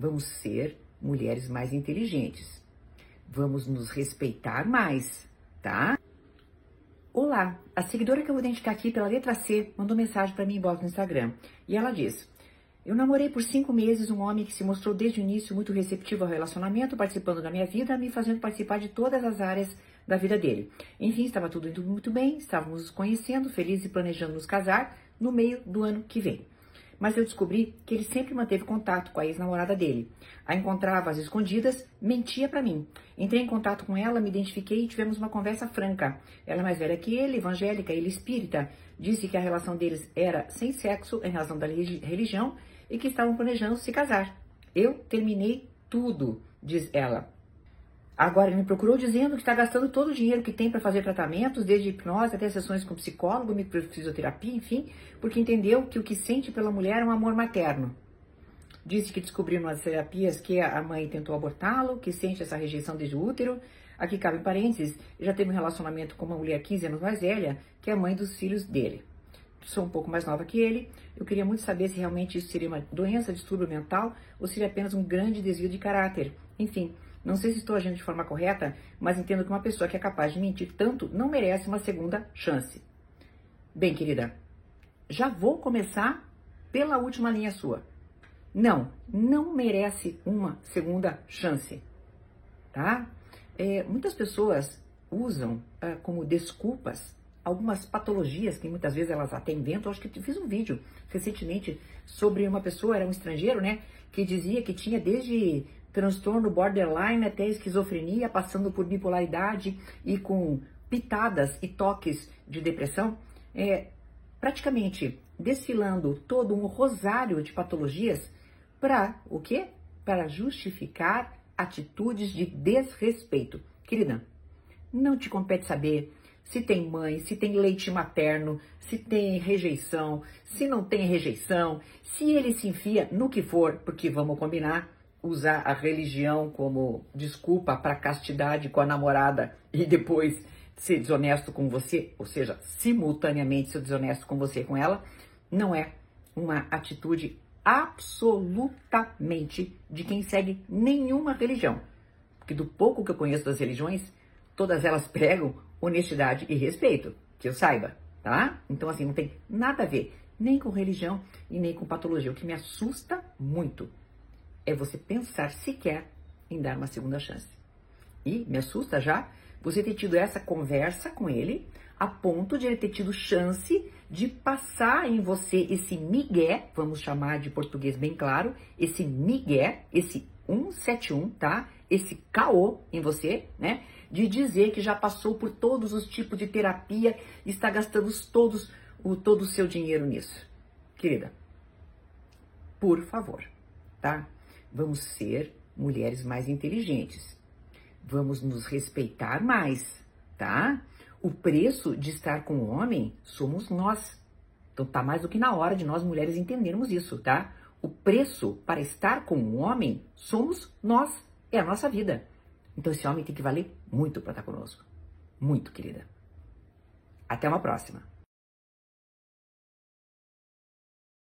Vamos ser mulheres mais inteligentes. Vamos nos respeitar mais, tá? Olá, a seguidora que eu vou identificar aqui pela letra C mandou mensagem para mim em no Instagram. E ela diz: Eu namorei por cinco meses um homem que se mostrou desde o início muito receptivo ao relacionamento, participando da minha vida, me fazendo participar de todas as áreas da vida dele. Enfim, estava tudo indo muito bem, estávamos nos conhecendo, felizes e planejando nos casar no meio do ano que vem mas eu descobri que ele sempre manteve contato com a ex-namorada dele. A encontrava às escondidas, mentia para mim. Entrei em contato com ela, me identifiquei e tivemos uma conversa franca. Ela é mais velha que ele, evangélica, ele espírita. Disse que a relação deles era sem sexo em razão da religião e que estavam planejando se casar. Eu terminei tudo, diz ela. Agora, ele me procurou dizendo que está gastando todo o dinheiro que tem para fazer tratamentos, desde hipnose até sessões com psicólogo, fisioterapia, enfim, porque entendeu que o que sente pela mulher é um amor materno. Disse que descobriu nas terapias que a mãe tentou abortá-lo, que sente essa rejeição desde o útero. Aqui cabe parênteses, já teve um relacionamento com uma mulher 15 anos mais velha, que é a mãe dos filhos dele. Sou um pouco mais nova que ele. Eu queria muito saber se realmente isso seria uma doença, distúrbio mental ou seria apenas um grande desvio de caráter. Enfim, não sei se estou agindo de forma correta, mas entendo que uma pessoa que é capaz de mentir tanto não merece uma segunda chance. Bem, querida, já vou começar pela última linha sua. Não, não merece uma segunda chance, tá? É, muitas pessoas usam é, como desculpas algumas patologias que muitas vezes elas até inventam. Acho que fiz um vídeo recentemente sobre uma pessoa, era um estrangeiro, né? Que dizia que tinha desde transtorno borderline até esquizofrenia, passando por bipolaridade e com pitadas e toques de depressão, é, praticamente desfilando todo um rosário de patologias para o quê? Para justificar atitudes de desrespeito. Querida, não te compete saber se tem mãe, se tem leite materno, se tem rejeição, se não tem rejeição, se ele se enfia no que for, porque vamos combinar, usar a religião como desculpa para castidade com a namorada e depois ser desonesto com você, ou seja, simultaneamente ser desonesto com você e com ela, não é uma atitude absolutamente de quem segue nenhuma religião. Porque do pouco que eu conheço das religiões, todas elas pregam honestidade e respeito, que eu saiba, tá? Então assim, não tem nada a ver nem com religião e nem com patologia, o que me assusta muito é você pensar sequer em dar uma segunda chance. E me assusta já você ter tido essa conversa com ele a ponto de ele ter tido chance de passar em você esse migué, vamos chamar de português bem claro, esse migué, esse 171, tá? Esse caô em você, né? De dizer que já passou por todos os tipos de terapia e está gastando todos o todo o seu dinheiro nisso. Querida, por favor, tá? Vamos ser mulheres mais inteligentes. Vamos nos respeitar mais, tá? O preço de estar com o homem somos nós. Então tá mais do que na hora de nós mulheres entendermos isso, tá? O preço para estar com o homem somos nós, é a nossa vida. Então esse homem tem que valer muito para estar conosco. Muito, querida. Até uma próxima.